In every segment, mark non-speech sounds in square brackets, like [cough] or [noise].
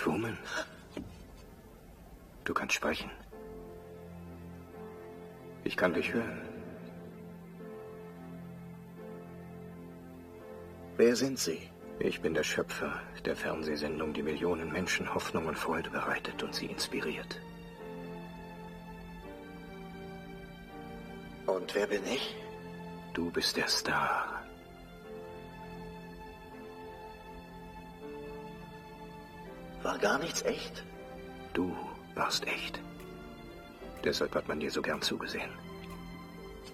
Truman, du kannst sprechen. Ich kann dich hören. Wer sind Sie? Ich bin der Schöpfer der Fernsehsendung, die Millionen Menschen Hoffnung und Freude bereitet und sie inspiriert. Und wer bin ich? Du bist der Star. War gar nichts echt? Du warst echt. Deshalb hat man dir so gern zugesehen.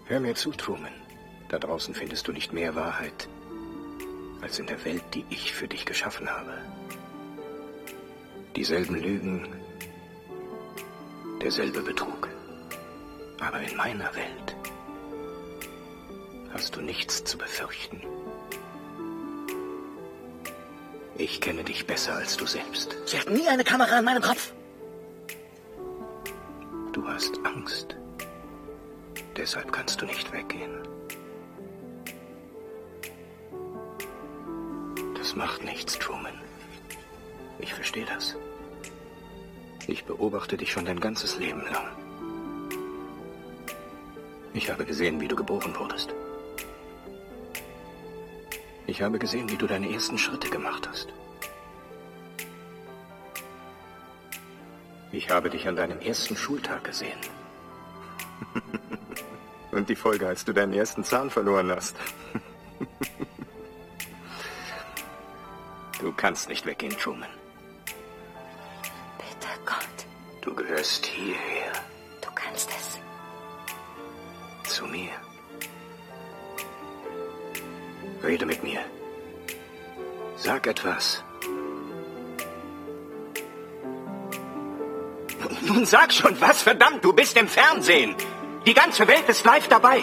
Hör mir zu, Truman. Da draußen findest du nicht mehr Wahrheit als in der Welt, die ich für dich geschaffen habe. Dieselben Lügen, derselbe Betrug. Aber in meiner Welt hast du nichts zu befürchten. Ich kenne dich besser als du selbst. Sie hatten nie eine Kamera an meinem Kopf. Du hast Angst. Deshalb kannst du nicht weggehen. Das macht nichts, Truman. Ich verstehe das. Ich beobachte dich schon dein ganzes Leben lang. Ich habe gesehen, wie du geboren wurdest. Ich habe gesehen, wie du deine ersten Schritte gemacht hast. Ich habe dich an deinem ersten Schultag gesehen. [laughs] Und die Folge, als du deinen ersten Zahn verloren hast. [laughs] Du kannst nicht weggehen, Truman. Bitte, Gott, Du gehörst hierher, Rede mit mir. Sag etwas. Nun sag schon was, verdammt, du bist im Fernsehen. Die ganze Welt ist live dabei.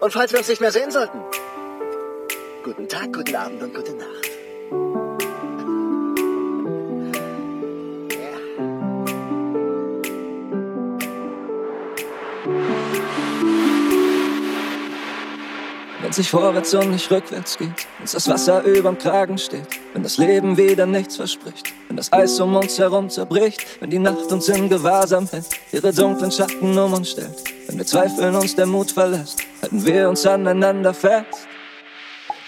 Und falls wir uns nicht mehr sehen sollten, guten Tag, guten Abend und gute Nacht. Ja. Wenn sich vorwärts und nicht rückwärts geht, uns das Wasser überm Kragen steht, wenn das Leben wieder nichts verspricht, wenn das Eis um uns herum zerbricht, wenn die Nacht uns in Gewahrsam hält, ihre dunklen Schatten um uns stellt, wenn wir zweifeln, uns der Mut verlässt, halten wir uns aneinander fest.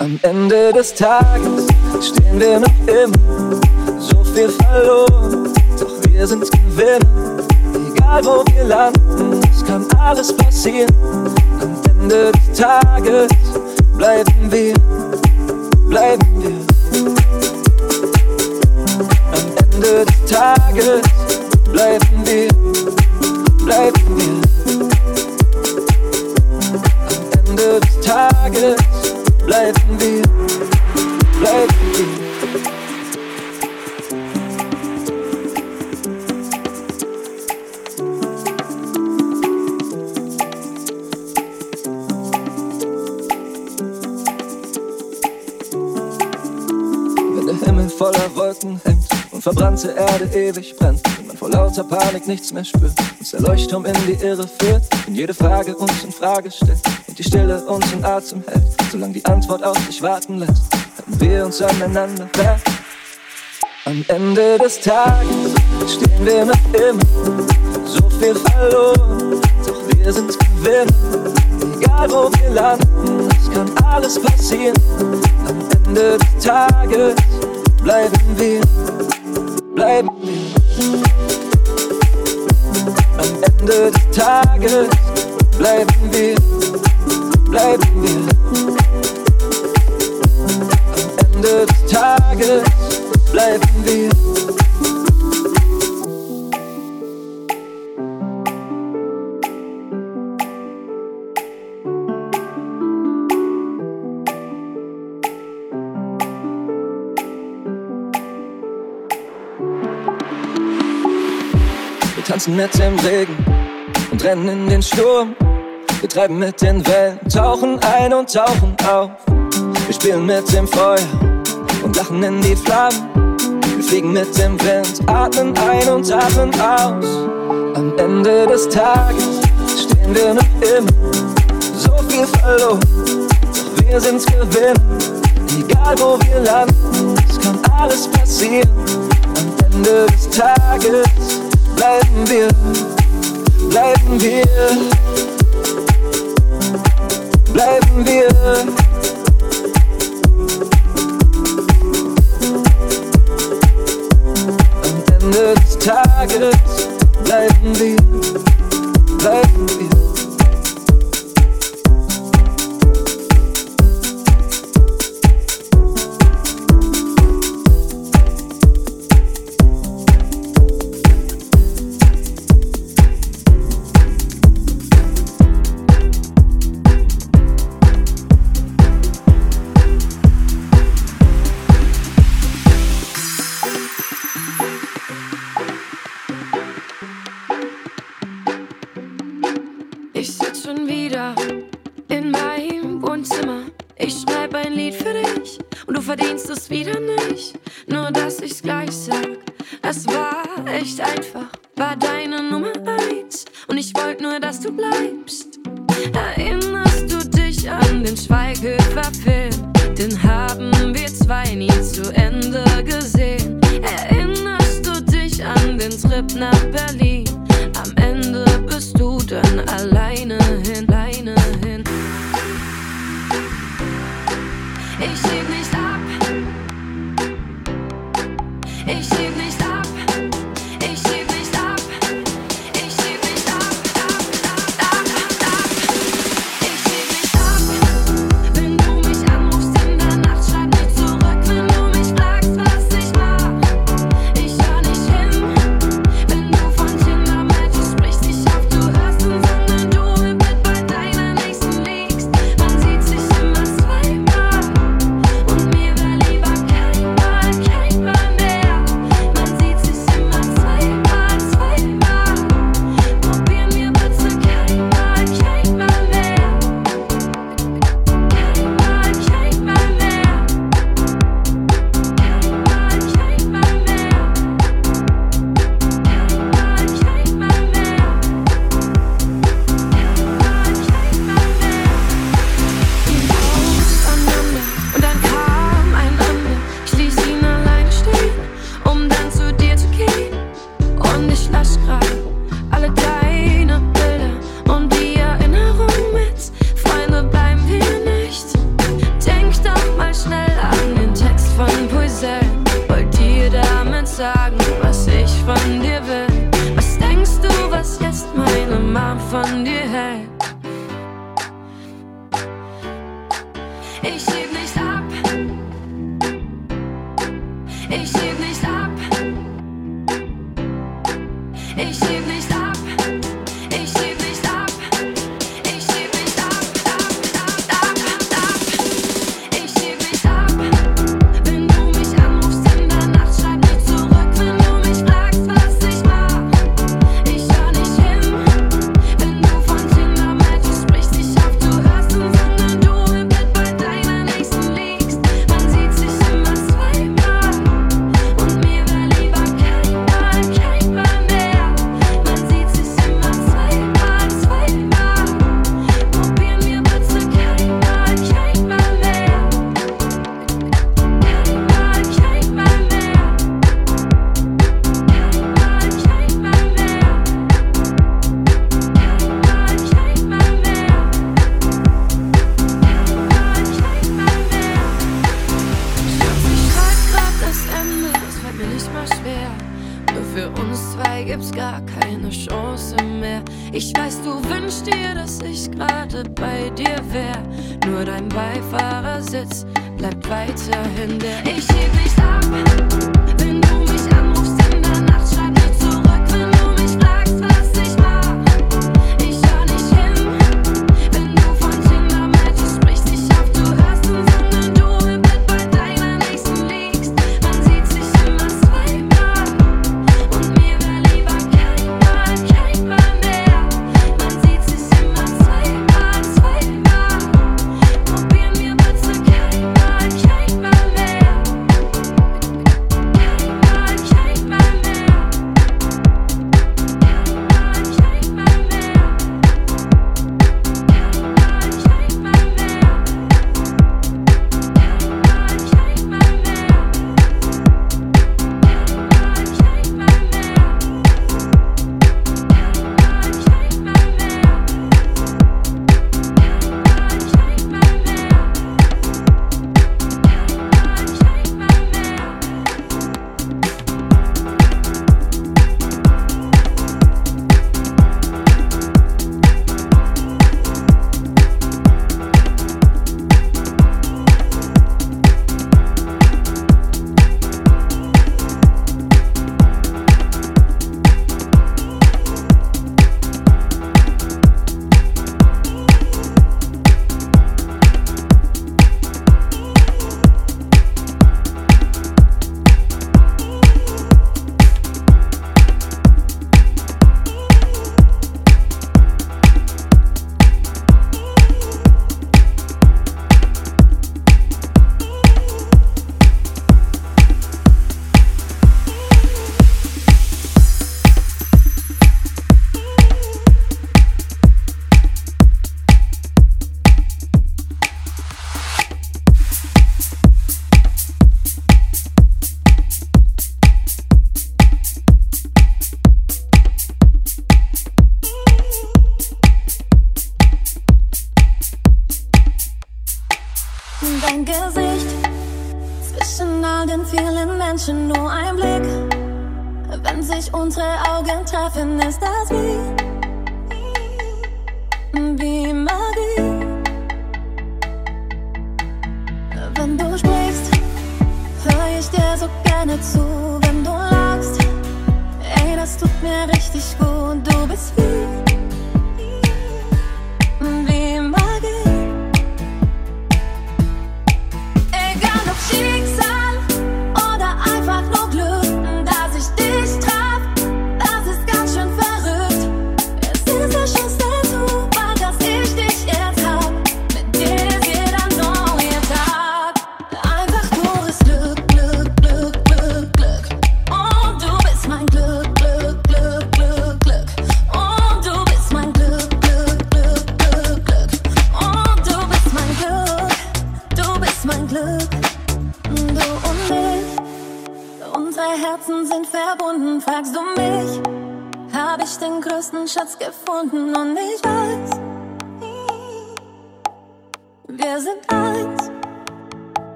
Am Ende des Tages stehen wir noch immer, so viel verloren, doch wir sind Gewinner. Egal wo wir landen, es kann alles passieren. Am Ende des Tages bleiben wir, bleiben wir. Am Ende des Tages bleiben wir, bleiben wir. Am Ende des Tages bleiben wir, bleiben wir. Wenn der Himmel voller Wolken hängt und verbrannte Erde ewig brennt, wenn man vor lauter Panik nichts mehr spürt, uns der Leuchtturm in die Irre führt, wenn jede Frage uns in Frage stellt und die Stille uns in Atem hält, solange die Antwort auf sich warten lässt, halten wir uns aneinander fest. Am Ende des Tages stehen wir noch immer, so viel verloren, doch wir sind Gewinner. Egal wo wir landen, es kann alles passieren. Am Ende des Tages bleiben wir, bleiben wir. Am Ende des Tages bleiben wir, bleiben wir. Bleiben wir. Wir tanzen mit dem Regen und rennen in den Sturm. Wir treiben mit den Wellen, tauchen ein und tauchen auf. Wir spielen mit dem Feuer und lachen in die Flammen. Wir fliegen mit dem Wind, atmen ein und atmen aus. Am Ende des Tages stehen wir noch immer so viel verloren. Doch wir sind's gewinnen, egal wo wir landen, es kann alles passieren. Am Ende des Tages bleiben wir, bleiben wir, bleiben wir. Ende des Tages bleiben wir, Jeśli myślisz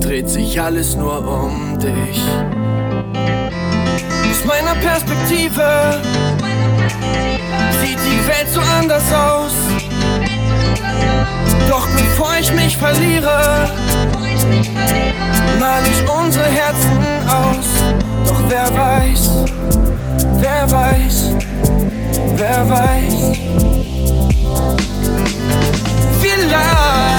dreht sich alles nur um dich. Aus meiner Perspektive sieht die Welt so anders aus. Doch bevor ich mich verliere, mal ich unsere Herzen aus. Doch wer weiß, wer weiß, wer weiß. Vielleicht.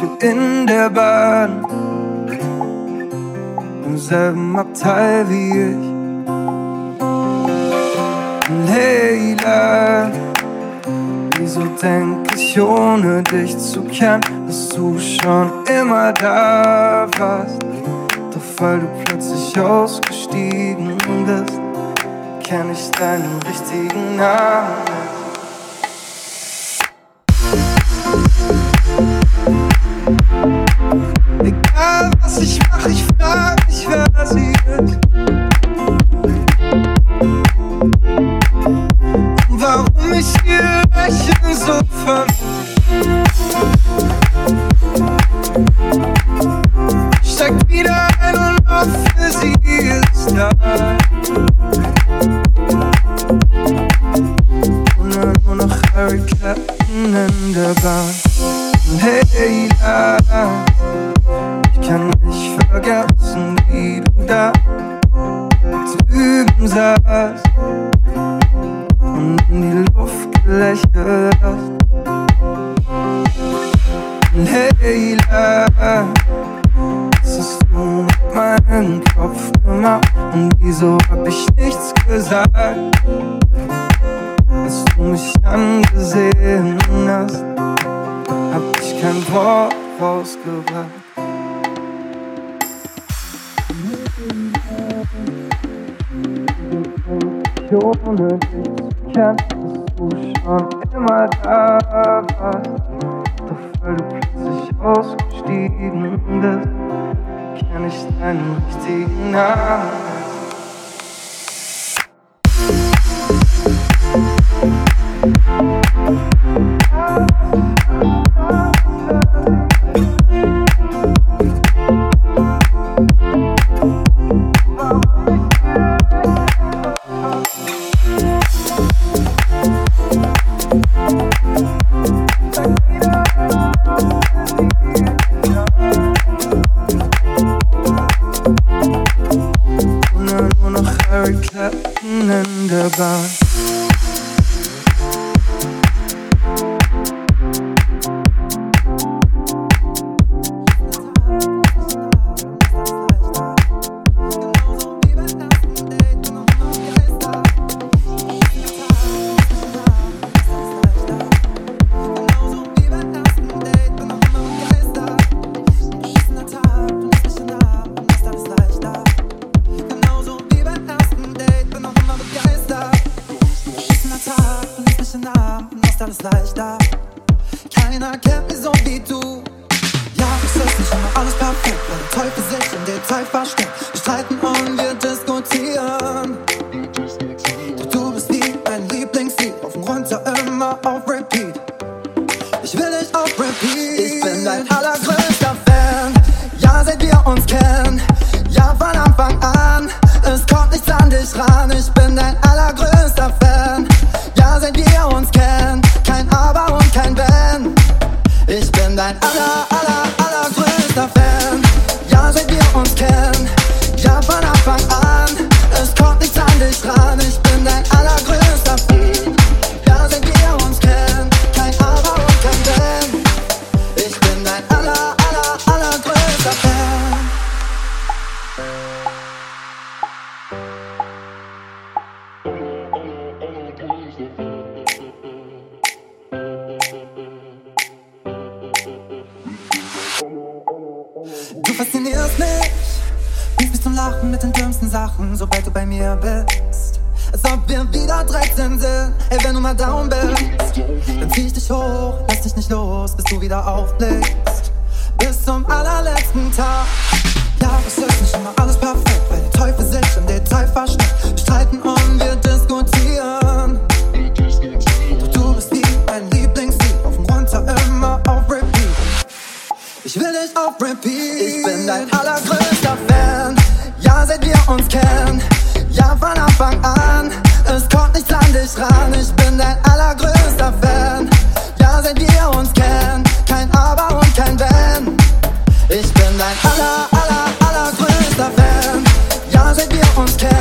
Mädchen in der Bahn, im selben Abteil wie ich. Leila, wieso denk ich, ohne dich zu kennen, dass du schon immer da warst? Doch weil du plötzlich ausgestiegen bist, kenn ich deinen richtigen Namen. ich mach, ich frag. I'm scared.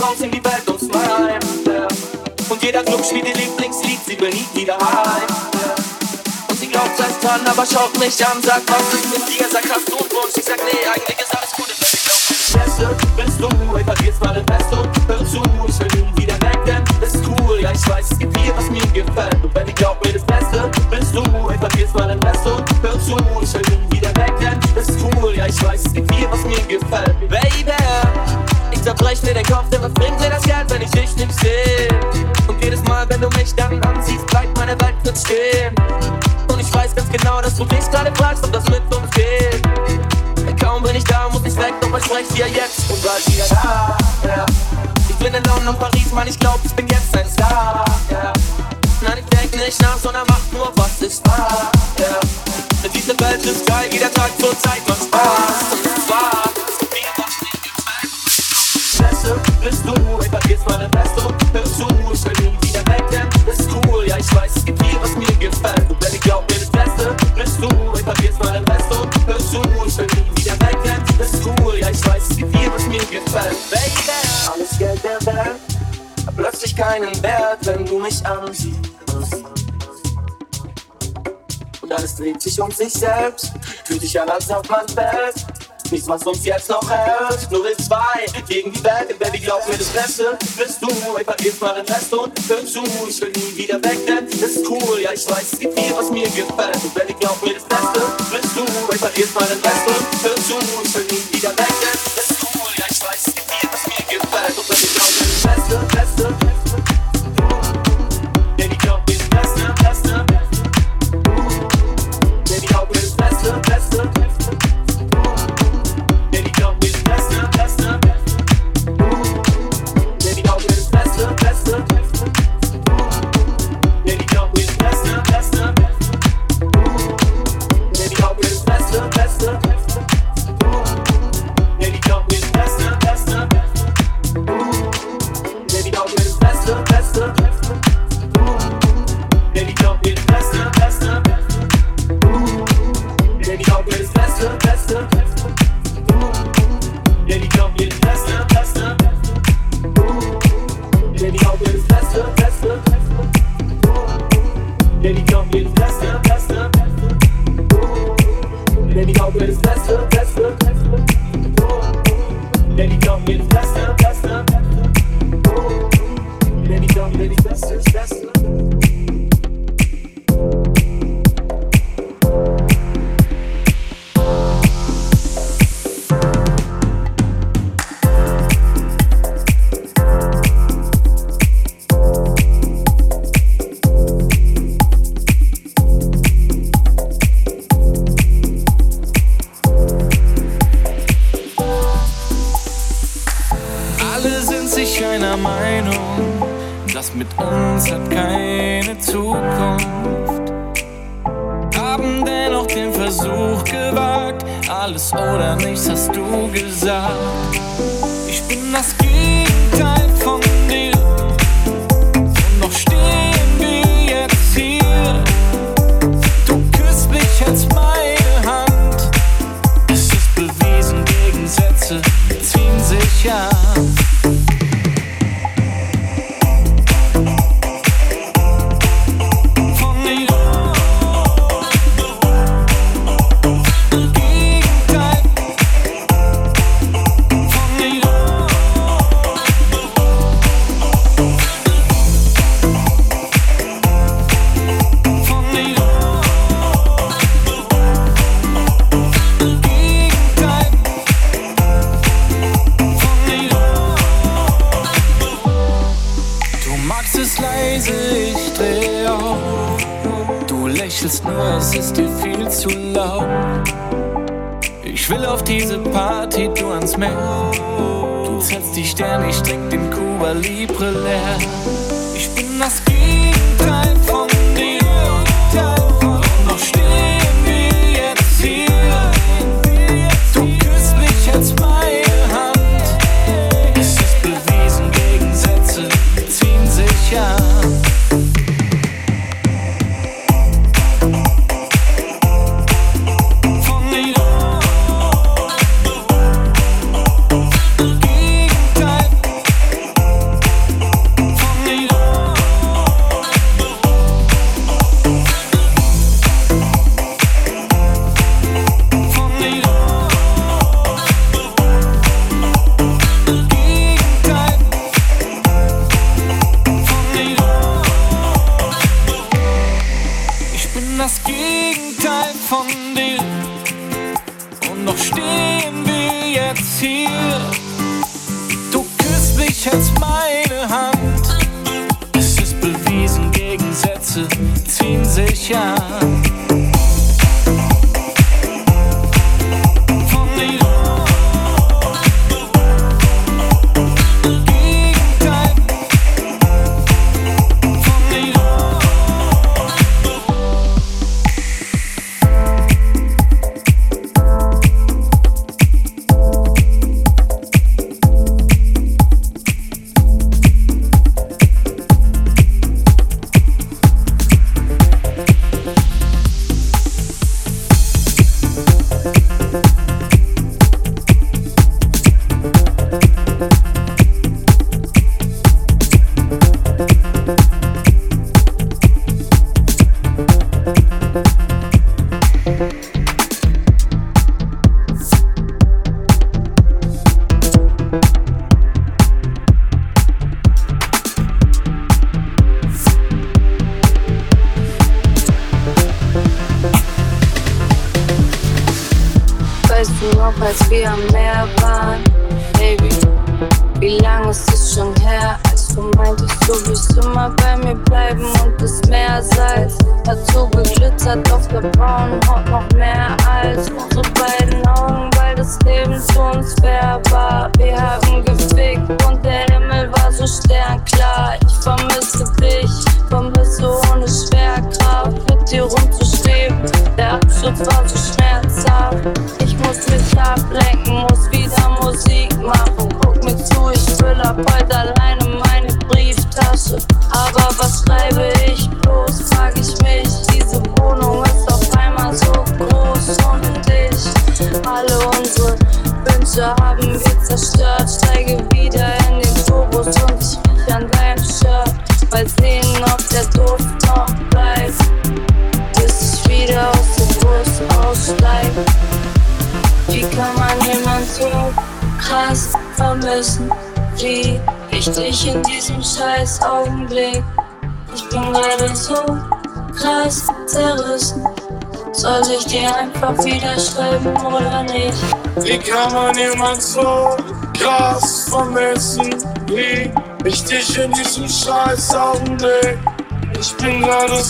raus in die Welt und smile. Und jeder Club spielt ihr Lieblingslied, sie benietet wieder heim. Und sie glaubt, sei dran, aber schaut mich an, sagt, was ist mit dir? Sag, hast du einen Wunsch? Ich sag, nee, eigentlich. Mir den Kopf, denn was bringt mir das Geld, wenn ich dich nicht seh? Und jedes Mal, wenn du mich dann anziehst, bleibt meine Welt kurz stehen. Und ich weiß ganz genau, dass du dich gerade fragst, ob das mit uns geht. Kaum bin ich da, muss ich weg, doch versprech dir jetzt und bald wieder da. Yeah. Ich bin in London und Paris, Mann, ich glaub, ich bin jetzt ein Star. Yeah. Nein, ich denk nicht nach, sondern mach nur, was ist wahr. Yeah. Diese Welt ist geil, jeder Tag zur Zeit macht Spaß. Sich um sich selbst. Fühlt sich an, als ob man fällt. Nichts, was uns jetzt noch hält. Nur wir zwei gegen die Welt. Denn Baby, glaub mir, das Beste bist du. Ich vergiss mal den Rest und hör zu. Ich will nie wieder weg, denn ist cool. Ja, ich weiß, es gibt viel, was mir gefällt. Und Baby, glaub mir, das Beste bist du. Ich vergiss mal den Rest und hör zu. Ich will nie wieder weg, denn ist cool. Ja, ich weiß, es gibt viel, was mir gefällt. Und Baby, glaub mir, das Beste, Beste, Baby,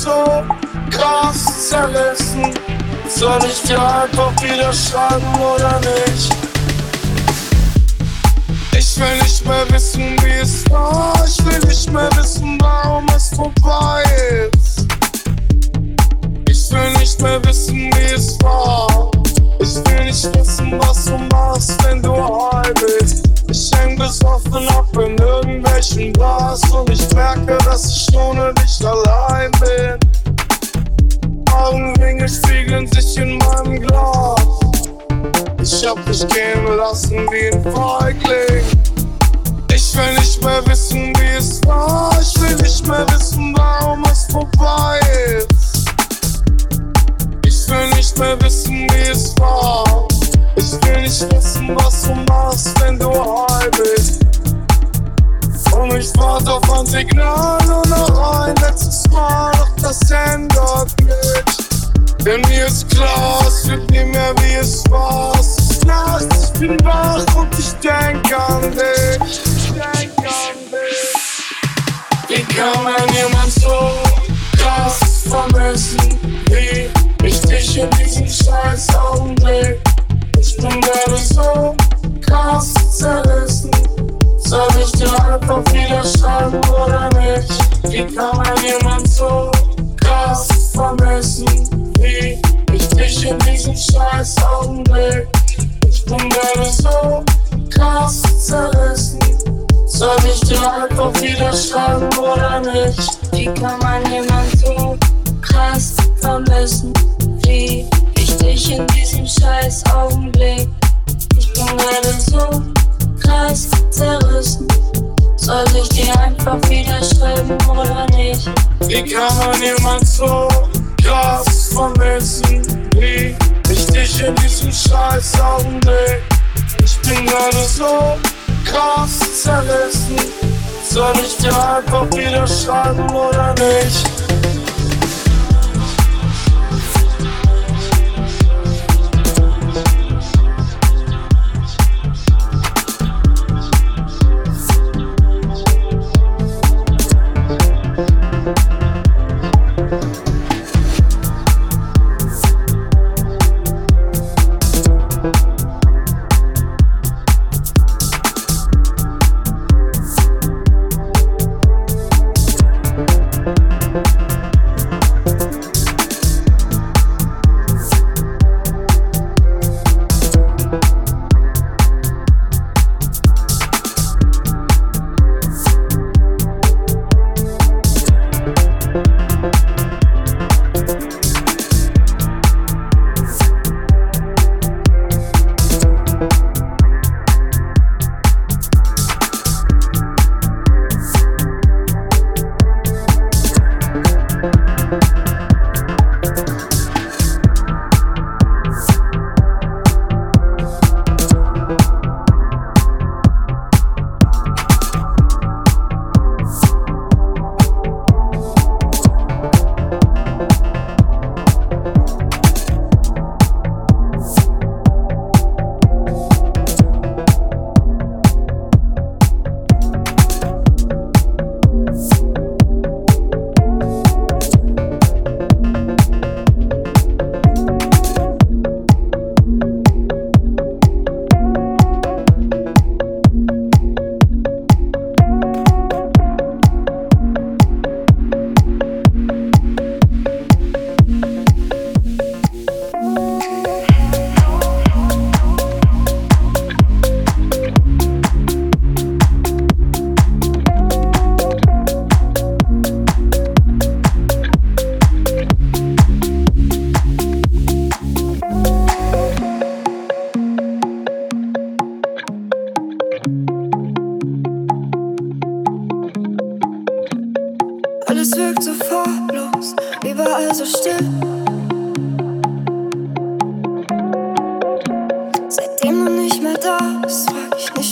so krass zerrissen. Soll ich dir einfach wieder schreiben oder nicht? Ich will nicht mehr wissen, wie es war. Ich will nicht mehr wissen, warum es vorbei ist. Ich will nicht mehr wissen, wie es war. Ich will nicht wissen, was du machst, wenn du heim bist. Ich häng besoffen ab in irgendwelchen Bars und ich merke, dass ich ohne dich allein bin. Augenringe spiegeln sich in meinem Glas. Ich hab dich gehen lassen wie ein Feigling. Ich will nicht mehr wissen, wie es war. Ich will nicht mehr wissen, warum es vorbei ist will nicht mehr wissen, wie es war. Ich will nicht wissen, was du machst, wenn du heim bist. Und ich warte auf ein Signal und noch ein letztes Mal, doch das ändert nichts. Denn mir ist klar, es wird nie mehr wie es war. Es ist nachts, ich bin wach und ich denk an dich. Ich denk an dich. Wie kann man jemand so krass vermissen? Wie ich dich in diesem scheiß Augenblick. Ich bin gerade so krass zerrissen. Soll ich dir einfach wieder oder nicht? Wie kann man jemand so krass vermissen? Wie ich dich in diesem scheiß Augenblick. Ich bin gerade so krass zerrissen. Soll ich dir einfach wieder oder nicht? Wie kann man jemand so krass vermissen? wie ich in diesem scheiß Augenblick. Ich bin gerade so krass zerrissen. Soll ich dir einfach wieder schreiben oder nicht? Wie kann man jemand so krass vermissen? Wie ich dich in diesem scheiß Augenblick. Ich bin gerade so krass zerrissen. Soll ich dir einfach wieder schreiben oder nicht?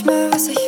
Manchmal, was ich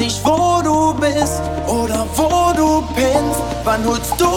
nicht, wo du bist oder wo du pinnst. Wann holst du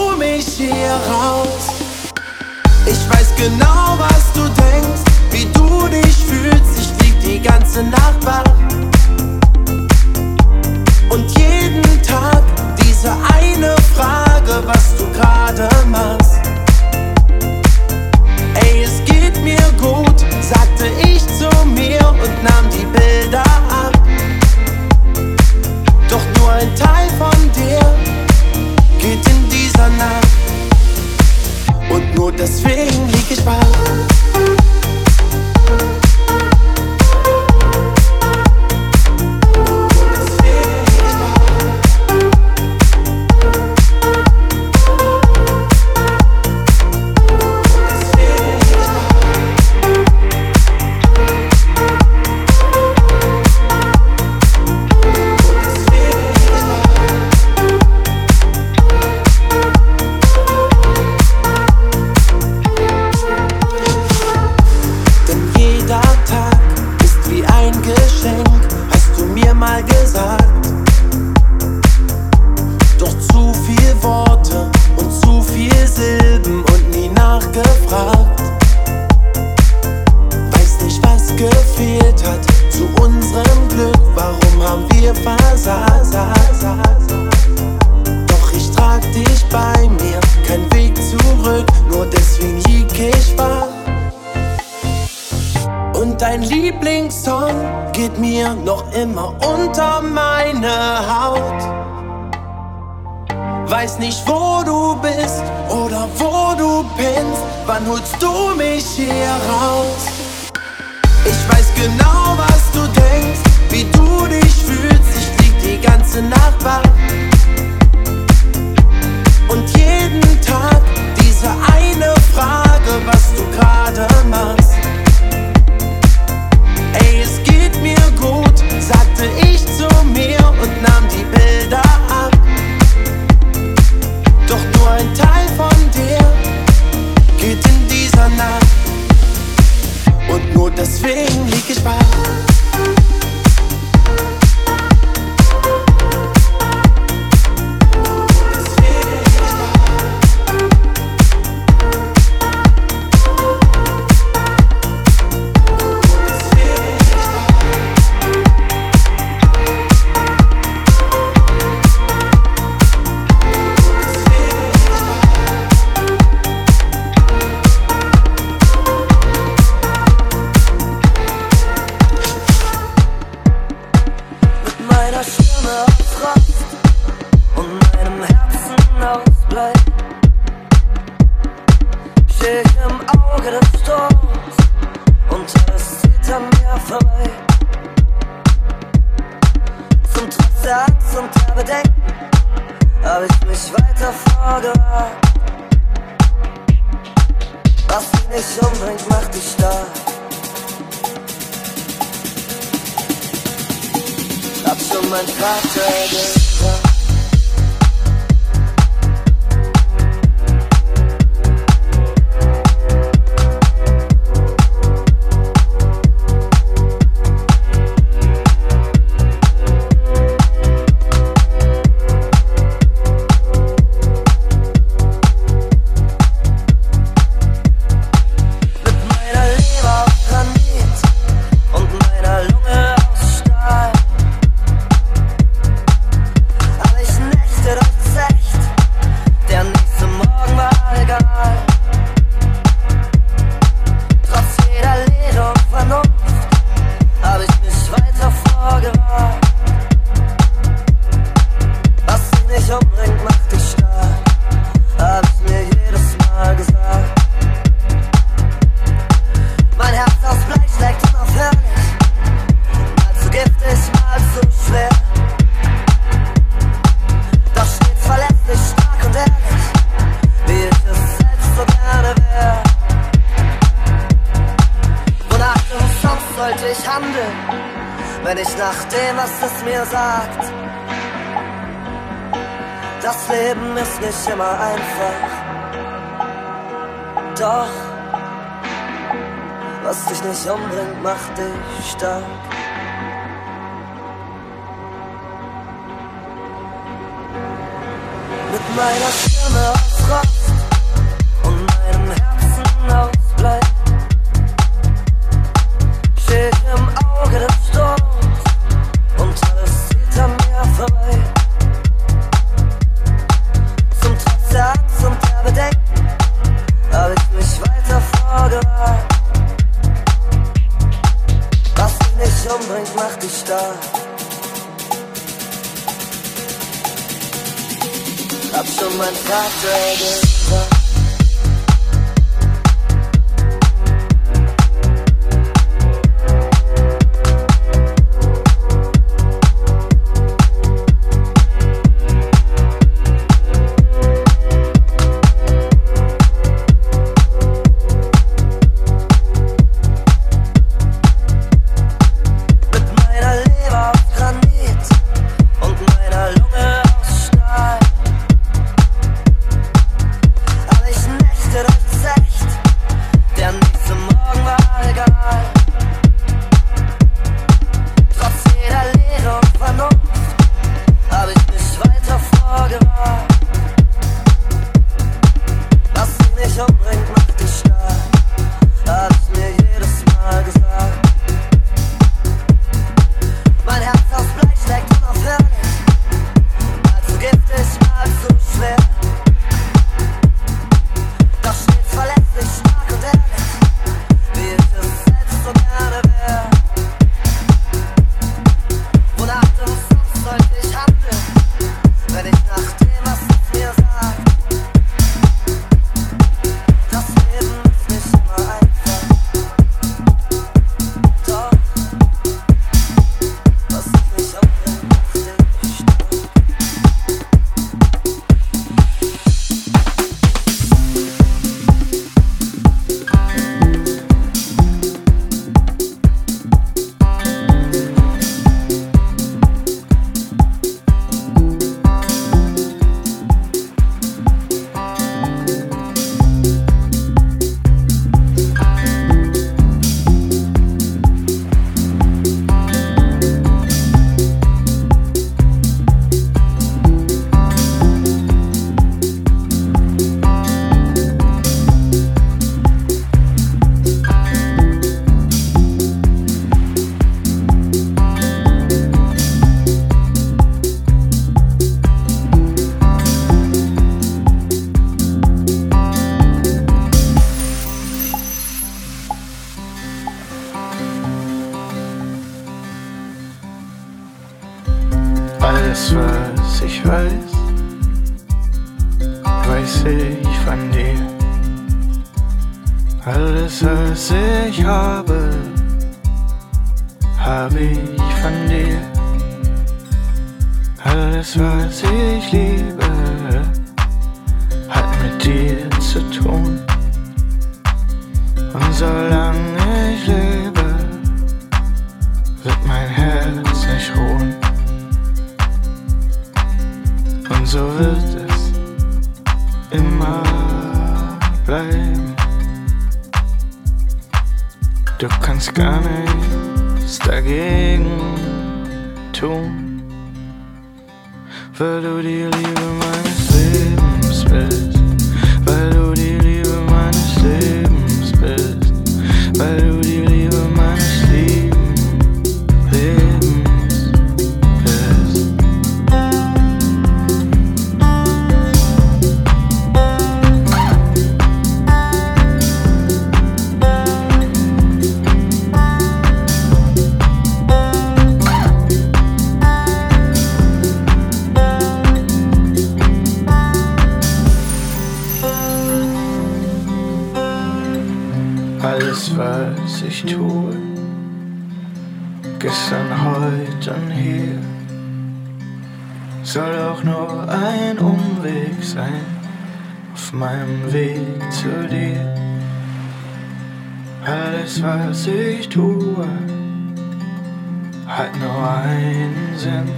nur einen Sinn,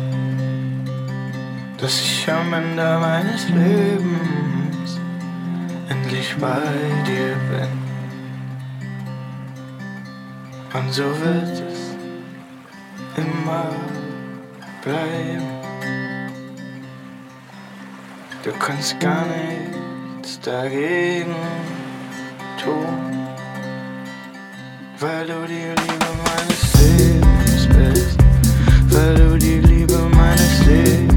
dass ich am Ende meines Lebens endlich bei dir bin. Und so wird es immer bleiben. Du kannst gar nichts dagegen tun, weil du dir liebst. Pero di lieber meine Seele.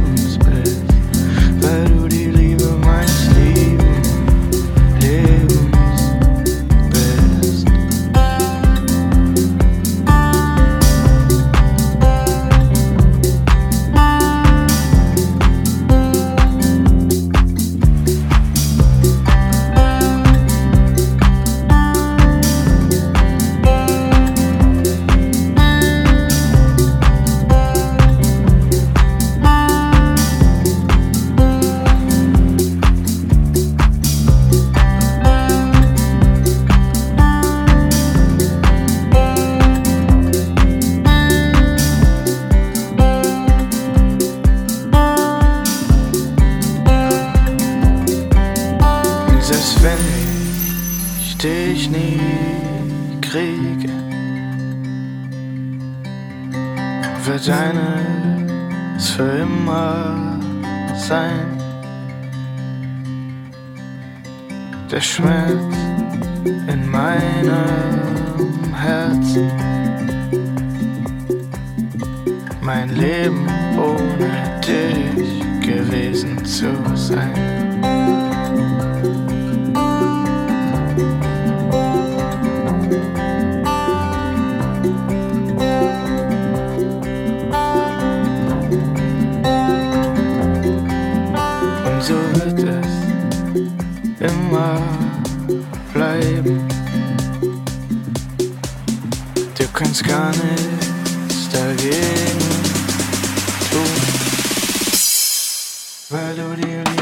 Melody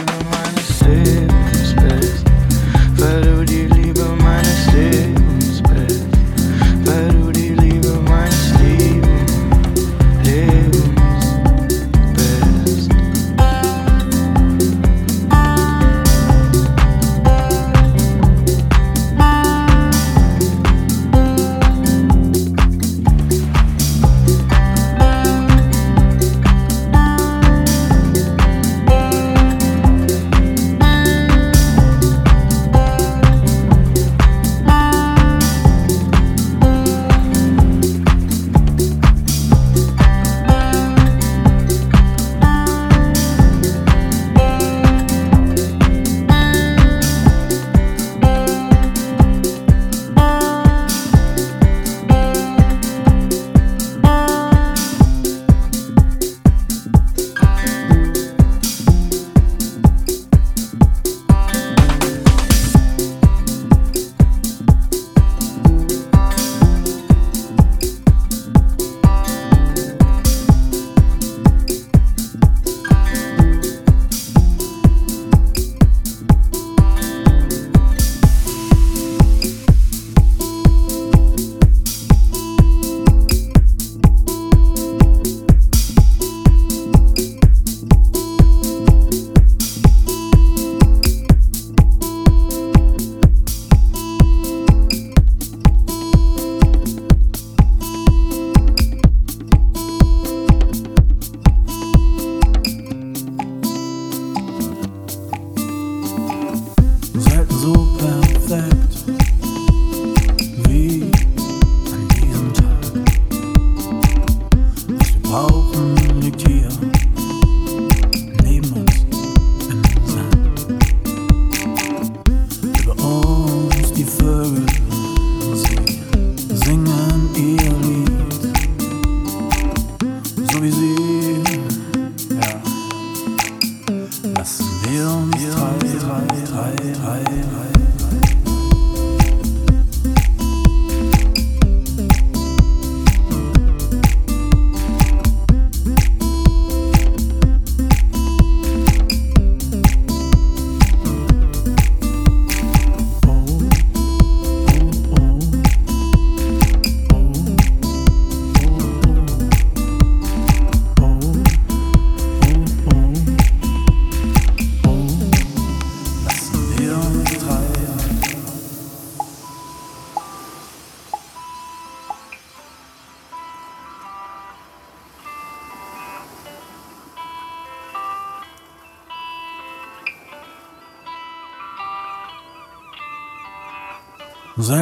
easy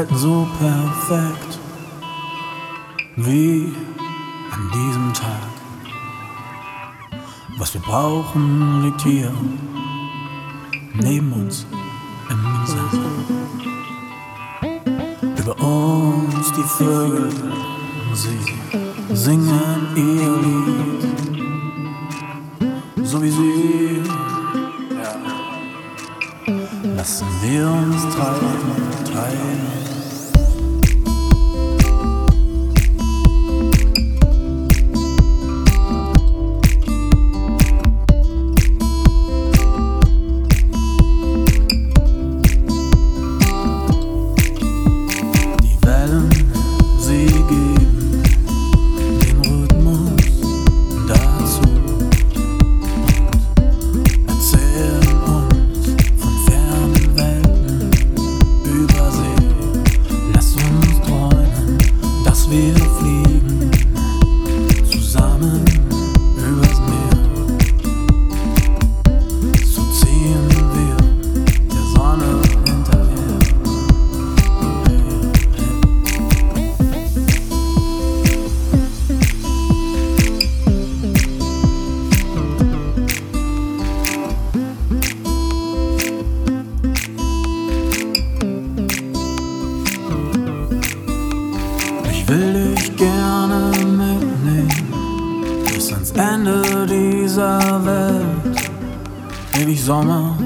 Zeit so perfekt wie an diesem Tag. Was wir brauchen, liegt hier. Sommer.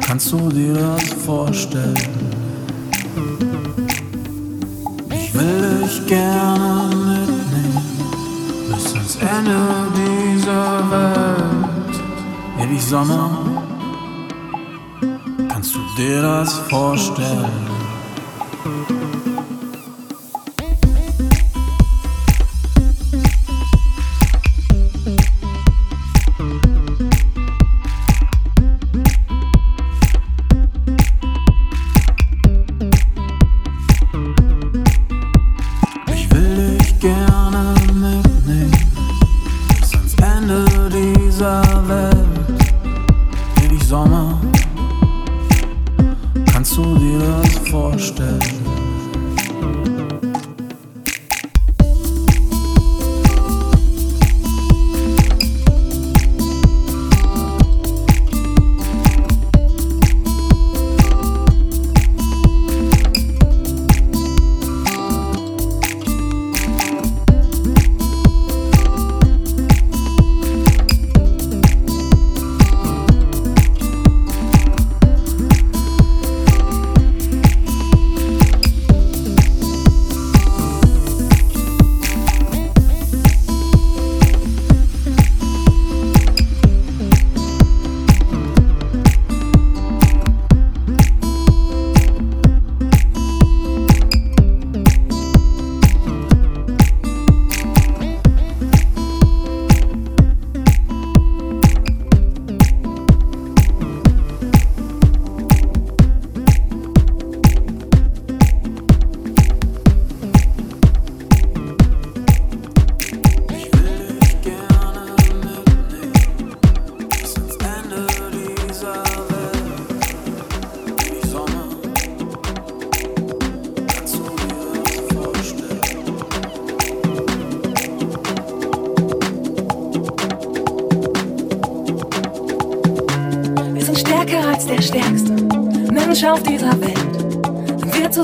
Kannst du dir das vorstellen? Ich will dich gerne mitnehmen bis ans Ende dieser Welt. Ewig Sommer. Kannst du dir das vorstellen?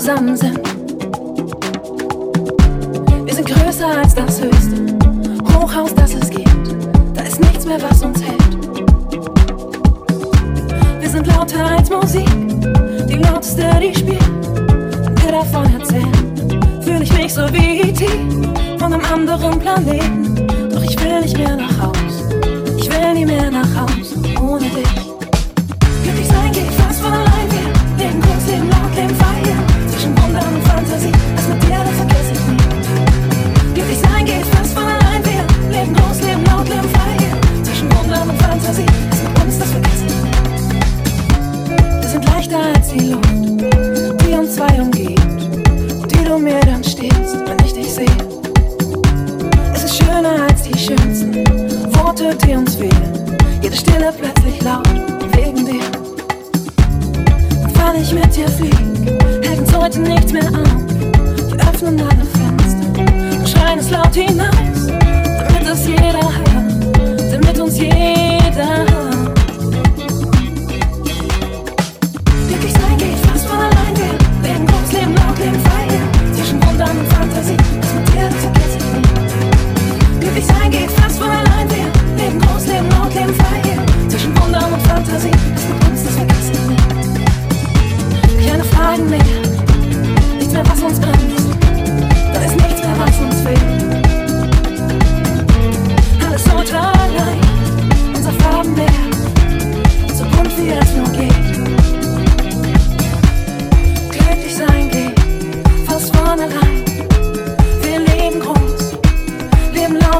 zam.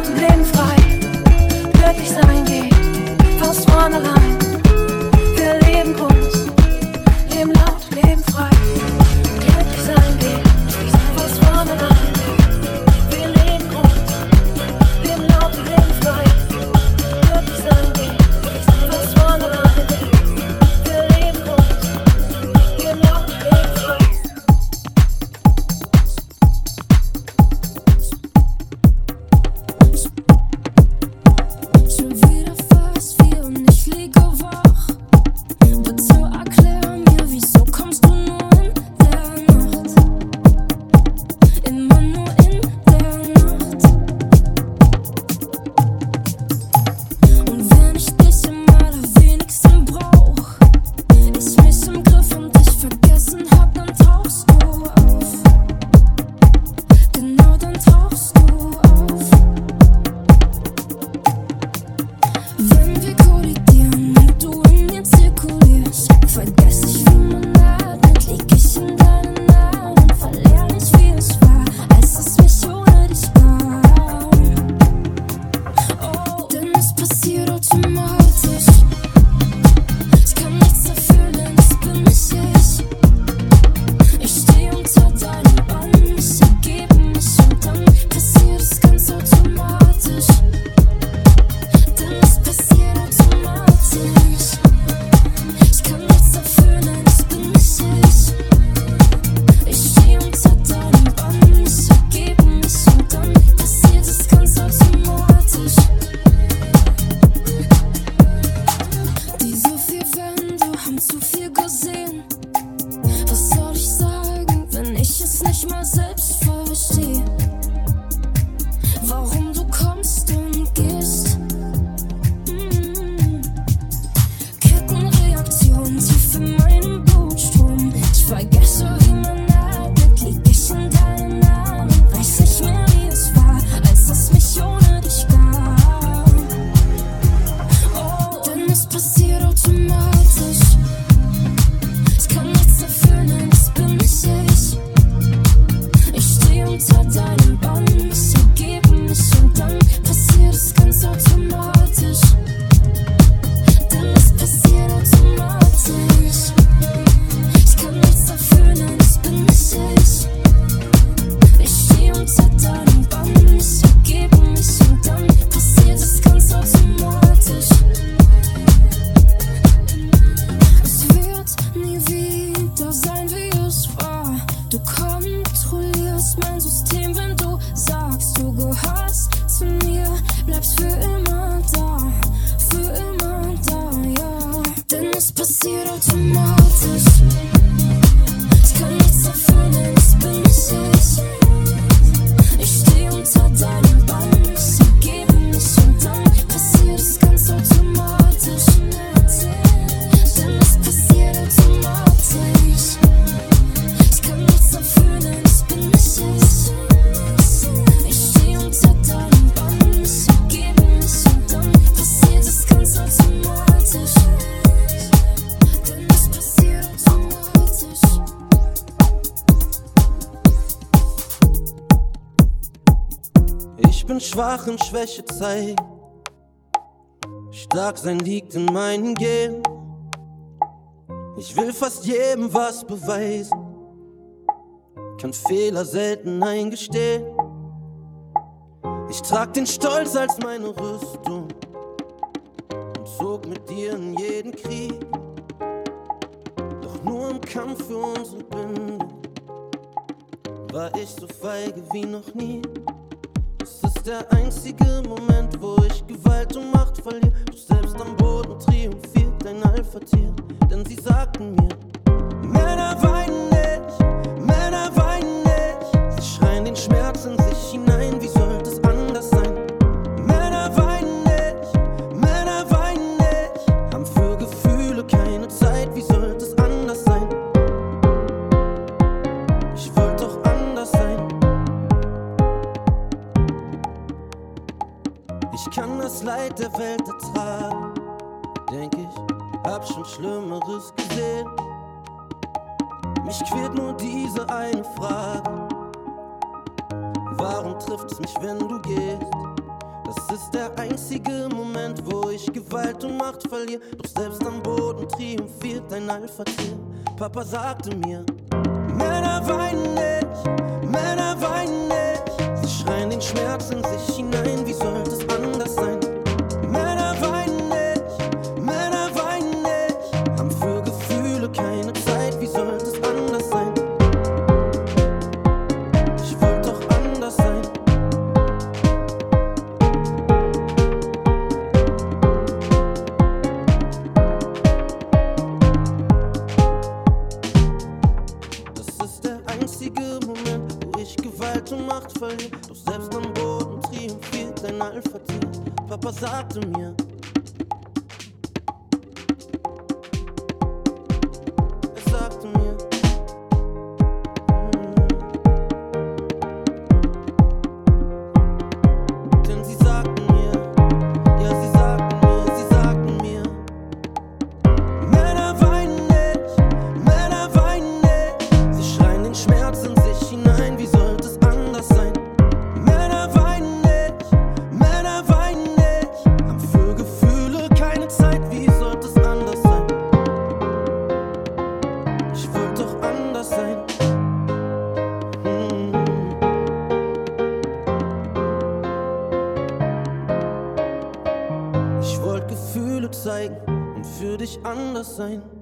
leben frei. Glücklich sein geht von vornherein. Wir leben groß, leben laut. Bin schwach und Schwäche zeigen. Stark sein liegt in meinen Genen. Ich will fast jedem was beweisen. Kann Fehler selten eingestehen. Ich trag den Stolz als meine Rüstung und zog mit dir in jeden Krieg. Doch nur im Kampf für unsere Bindung war ich so feige wie noch nie. Der einzige Moment, wo ich Gewalt und Macht verliere. Du selbst am Boden triumphiert dein Alpha-Tier. Denn sie sagten mir, Männer weinen nicht, Männer weinen nicht. Sie schreien den Schmerz in sich hinein, wie Schlimmeres gesehen. Mich quält nur diese eine Frage. Warum trifft's mich, wenn du gehst? Das ist der einzige Moment, wo ich Gewalt und Macht verliere. Doch selbst am Boden triumphiert dein Alpha-Tier. Papa sagte mir, Männer weinen nicht, Männer weinen nicht. Sie schreien den Schmerz in sich hinein, wie sollte es Ich wollte